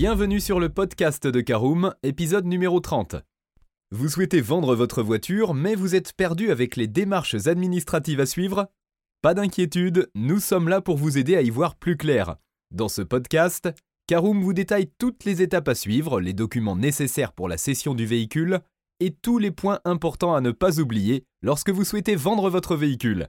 Bienvenue sur le podcast de Caroom, épisode numéro 30. Vous souhaitez vendre votre voiture, mais vous êtes perdu avec les démarches administratives à suivre? Pas d'inquiétude, nous sommes là pour vous aider à y voir plus clair. Dans ce podcast, Caroom vous détaille toutes les étapes à suivre, les documents nécessaires pour la cession du véhicule et tous les points importants à ne pas oublier lorsque vous souhaitez vendre votre véhicule.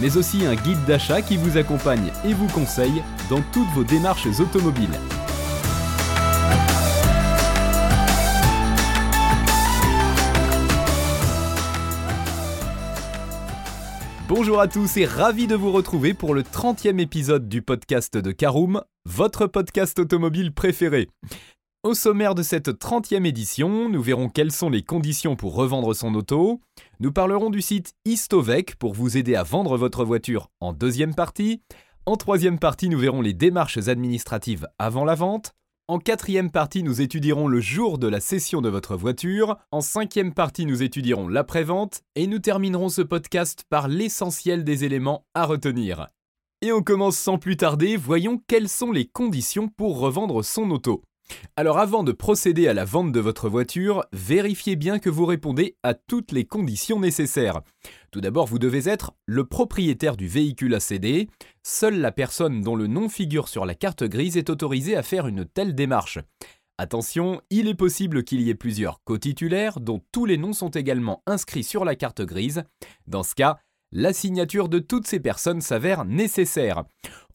mais aussi un guide d'achat qui vous accompagne et vous conseille dans toutes vos démarches automobiles. Bonjour à tous et ravi de vous retrouver pour le 30e épisode du podcast de Caroom, votre podcast automobile préféré. Au sommaire de cette 30e édition, nous verrons quelles sont les conditions pour revendre son auto. Nous parlerons du site Istovec pour vous aider à vendre votre voiture en deuxième partie. En troisième partie, nous verrons les démarches administratives avant la vente. En quatrième partie, nous étudierons le jour de la cession de votre voiture. En cinquième partie, nous étudierons l'après-vente. Et nous terminerons ce podcast par l'essentiel des éléments à retenir. Et on commence sans plus tarder, voyons quelles sont les conditions pour revendre son auto. Alors avant de procéder à la vente de votre voiture, vérifiez bien que vous répondez à toutes les conditions nécessaires. Tout d'abord, vous devez être le propriétaire du véhicule à céder. Seule la personne dont le nom figure sur la carte grise est autorisée à faire une telle démarche. Attention, il est possible qu'il y ait plusieurs co-titulaires dont tous les noms sont également inscrits sur la carte grise. Dans ce cas, la signature de toutes ces personnes s'avère nécessaire.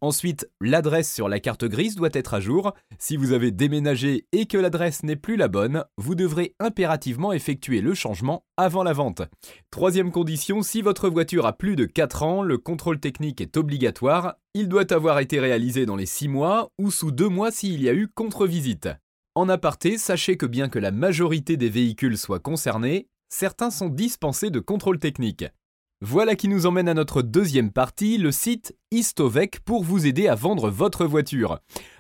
Ensuite, l'adresse sur la carte grise doit être à jour. Si vous avez déménagé et que l'adresse n'est plus la bonne, vous devrez impérativement effectuer le changement avant la vente. Troisième condition, si votre voiture a plus de 4 ans, le contrôle technique est obligatoire. Il doit avoir été réalisé dans les 6 mois ou sous 2 mois s'il y a eu contre-visite. En aparté, sachez que bien que la majorité des véhicules soient concernés, certains sont dispensés de contrôle technique. Voilà qui nous emmène à notre deuxième partie, le site Istovec pour vous aider à vendre votre voiture.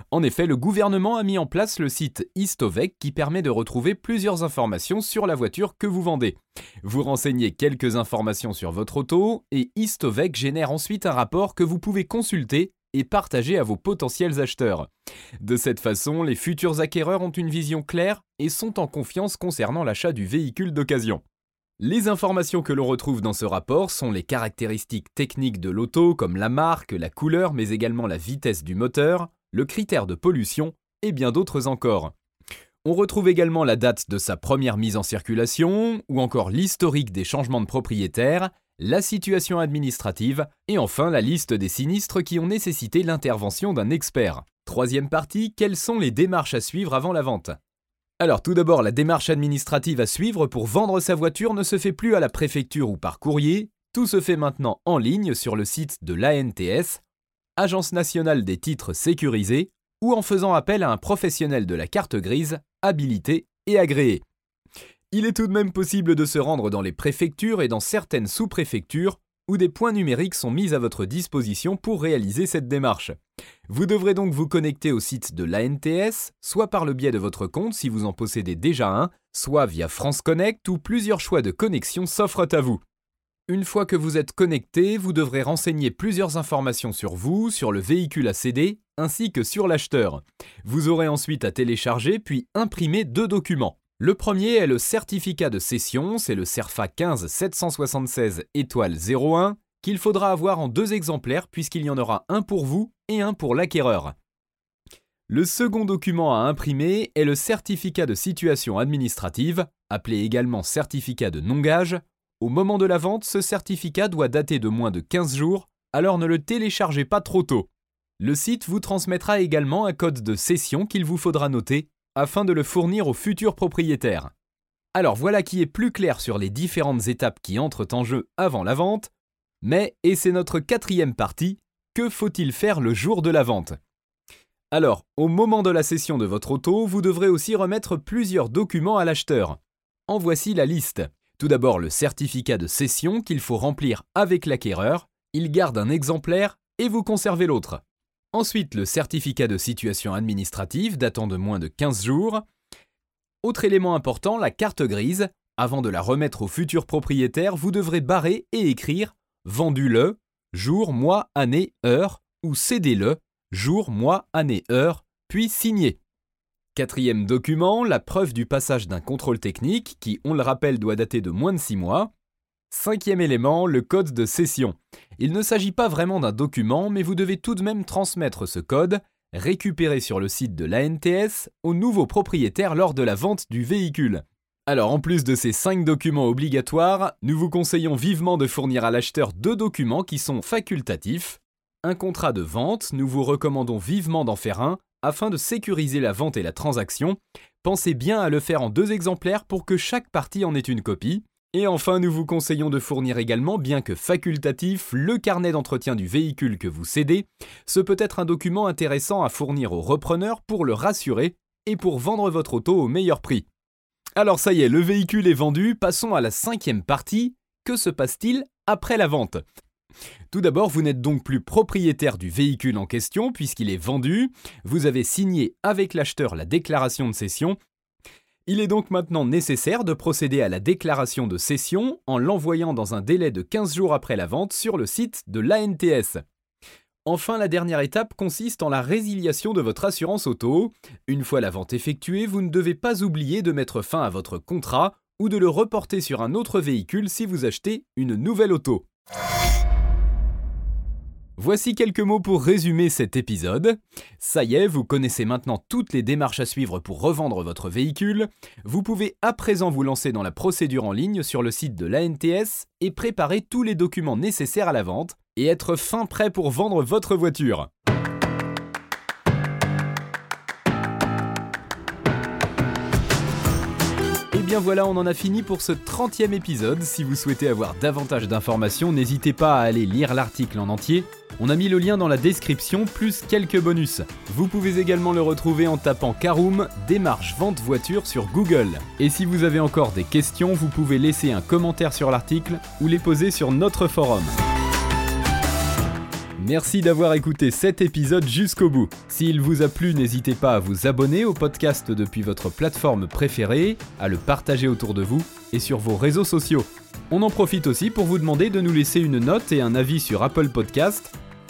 En effet, le gouvernement a mis en place le site Istovec qui permet de retrouver plusieurs informations sur la voiture que vous vendez. Vous renseignez quelques informations sur votre auto et Istovec génère ensuite un rapport que vous pouvez consulter et partager à vos potentiels acheteurs. De cette façon, les futurs acquéreurs ont une vision claire et sont en confiance concernant l'achat du véhicule d'occasion. Les informations que l'on retrouve dans ce rapport sont les caractéristiques techniques de l'auto comme la marque, la couleur, mais également la vitesse du moteur, le critère de pollution et bien d'autres encore. On retrouve également la date de sa première mise en circulation, ou encore l'historique des changements de propriétaire, la situation administrative, et enfin la liste des sinistres qui ont nécessité l'intervention d'un expert. Troisième partie, quelles sont les démarches à suivre avant la vente? Alors tout d'abord, la démarche administrative à suivre pour vendre sa voiture ne se fait plus à la préfecture ou par courrier, tout se fait maintenant en ligne sur le site de l'ANTS, Agence nationale des titres sécurisés, ou en faisant appel à un professionnel de la carte grise, habilité et agréé. Il est tout de même possible de se rendre dans les préfectures et dans certaines sous-préfectures où des points numériques sont mis à votre disposition pour réaliser cette démarche. Vous devrez donc vous connecter au site de l'ANTS, soit par le biais de votre compte si vous en possédez déjà un, soit via France Connect où plusieurs choix de connexion s'offrent à vous. Une fois que vous êtes connecté, vous devrez renseigner plusieurs informations sur vous, sur le véhicule à céder, ainsi que sur l'acheteur. Vous aurez ensuite à télécharger puis imprimer deux documents. Le premier est le certificat de cession, c'est le CERFA 15 776 étoile 01, qu'il faudra avoir en deux exemplaires puisqu'il y en aura un pour vous et un pour l'acquéreur. Le second document à imprimer est le certificat de situation administrative, appelé également certificat de non-gage. Au moment de la vente, ce certificat doit dater de moins de 15 jours, alors ne le téléchargez pas trop tôt. Le site vous transmettra également un code de cession qu'il vous faudra noter afin de le fournir au futur propriétaire. Alors voilà qui est plus clair sur les différentes étapes qui entrent en jeu avant la vente, mais, et c'est notre quatrième partie, que faut-il faire le jour de la vente? Alors, au moment de la cession de votre auto, vous devrez aussi remettre plusieurs documents à l'acheteur. En voici la liste. Tout d'abord le certificat de cession qu'il faut remplir avec l'acquéreur, il garde un exemplaire et vous conservez l'autre. Ensuite le certificat de situation administrative datant de moins de 15 jours. Autre élément important, la carte grise. Avant de la remettre au futur propriétaire, vous devrez barrer et écrire Vendu le, jour, mois, année, heure, ou cédez le, jour, mois, année, heure, puis signer. Quatrième document, la preuve du passage d'un contrôle technique qui, on le rappelle, doit dater de moins de 6 mois. Cinquième élément, le code de cession. Il ne s'agit pas vraiment d'un document, mais vous devez tout de même transmettre ce code, récupéré sur le site de l'ANTS, au nouveau propriétaire lors de la vente du véhicule. Alors en plus de ces 5 documents obligatoires, nous vous conseillons vivement de fournir à l'acheteur deux documents qui sont facultatifs. Un contrat de vente, nous vous recommandons vivement d'en faire un, afin de sécuriser la vente et la transaction, pensez bien à le faire en deux exemplaires pour que chaque partie en ait une copie. Et enfin, nous vous conseillons de fournir également, bien que facultatif, le carnet d'entretien du véhicule que vous cédez. Ce peut être un document intéressant à fournir au repreneur pour le rassurer et pour vendre votre auto au meilleur prix. Alors ça y est, le véhicule est vendu, passons à la cinquième partie. Que se passe-t-il après la vente? Tout d'abord, vous n'êtes donc plus propriétaire du véhicule en question puisqu'il est vendu, vous avez signé avec l'acheteur la déclaration de cession. Il est donc maintenant nécessaire de procéder à la déclaration de cession en l'envoyant dans un délai de 15 jours après la vente sur le site de l'ANTS. Enfin, la dernière étape consiste en la résiliation de votre assurance auto. Une fois la vente effectuée, vous ne devez pas oublier de mettre fin à votre contrat ou de le reporter sur un autre véhicule si vous achetez une nouvelle auto. Voici quelques mots pour résumer cet épisode. Ça y est, vous connaissez maintenant toutes les démarches à suivre pour revendre votre véhicule. Vous pouvez à présent vous lancer dans la procédure en ligne sur le site de l'ANTS et préparer tous les documents nécessaires à la vente et être fin prêt pour vendre votre voiture. Et bien voilà, on en a fini pour ce 30e épisode. Si vous souhaitez avoir davantage d'informations, n'hésitez pas à aller lire l'article en entier. On a mis le lien dans la description plus quelques bonus. Vous pouvez également le retrouver en tapant Caroom démarche vente voiture sur Google. Et si vous avez encore des questions, vous pouvez laisser un commentaire sur l'article ou les poser sur notre forum. Merci d'avoir écouté cet épisode jusqu'au bout. S'il vous a plu, n'hésitez pas à vous abonner au podcast depuis votre plateforme préférée, à le partager autour de vous et sur vos réseaux sociaux. On en profite aussi pour vous demander de nous laisser une note et un avis sur Apple Podcast